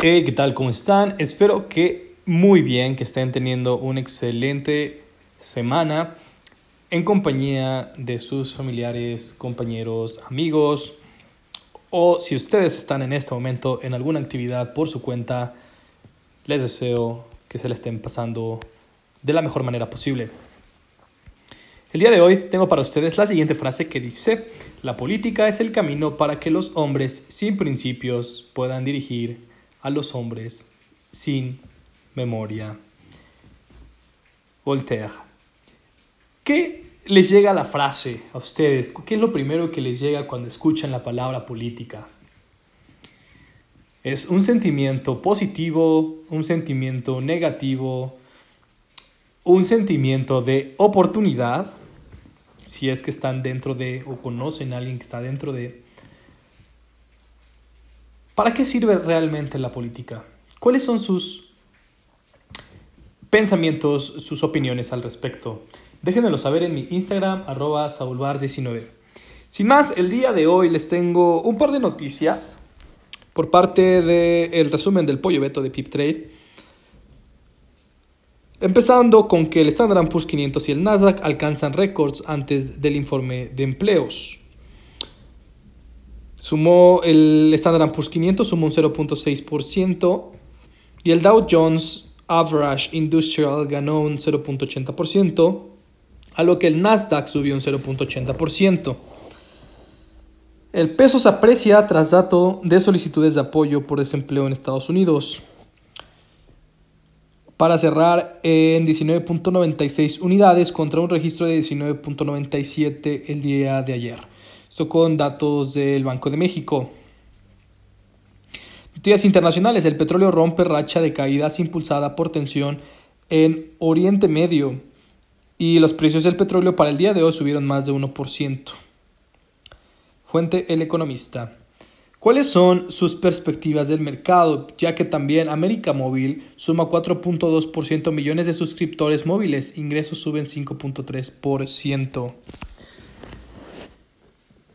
Hey, ¿qué tal? ¿Cómo están? Espero que muy bien, que estén teniendo una excelente semana en compañía de sus familiares, compañeros, amigos o si ustedes están en este momento en alguna actividad por su cuenta, les deseo que se la estén pasando de la mejor manera posible. El día de hoy tengo para ustedes la siguiente frase que dice, la política es el camino para que los hombres sin principios puedan dirigir a los hombres sin memoria. Voltaire. ¿Qué les llega la frase a ustedes? ¿Qué es lo primero que les llega cuando escuchan la palabra política? ¿Es un sentimiento positivo, un sentimiento negativo, un sentimiento de oportunidad? Si es que están dentro de o conocen a alguien que está dentro de ¿Para qué sirve realmente la política? ¿Cuáles son sus pensamientos, sus opiniones al respecto? Déjenmelo saber en mi Instagram, arroba saulbar19. Sin más, el día de hoy les tengo un par de noticias por parte del resumen del pollo beto de Pip Trade. Empezando con que el Standard Poor's 500 y el Nasdaq alcanzan récords antes del informe de empleos. Sumó el Standard Poor's 500, sumó un 0.6% y el Dow Jones Average Industrial ganó un 0.80%, a lo que el Nasdaq subió un 0.80%. El peso se aprecia tras dato de solicitudes de apoyo por desempleo en Estados Unidos. Para cerrar en 19.96 unidades contra un registro de 19.97 el día de ayer con datos del Banco de México. Noticias internacionales. El petróleo rompe racha de caídas impulsada por tensión en Oriente Medio y los precios del petróleo para el día de hoy subieron más de 1%. Fuente El Economista. ¿Cuáles son sus perspectivas del mercado? Ya que también América Móvil suma 4.2% millones de suscriptores móviles, ingresos suben 5.3%.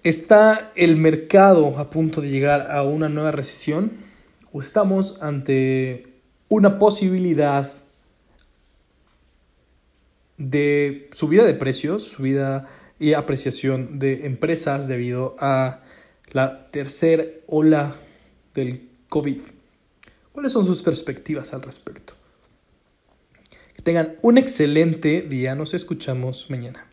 ¿Está el mercado a punto de llegar a una nueva recesión? ¿O estamos ante una posibilidad de subida de precios, subida y apreciación de empresas debido a la tercera ola del COVID? ¿Cuáles son sus perspectivas al respecto? Que tengan un excelente día. Nos escuchamos mañana.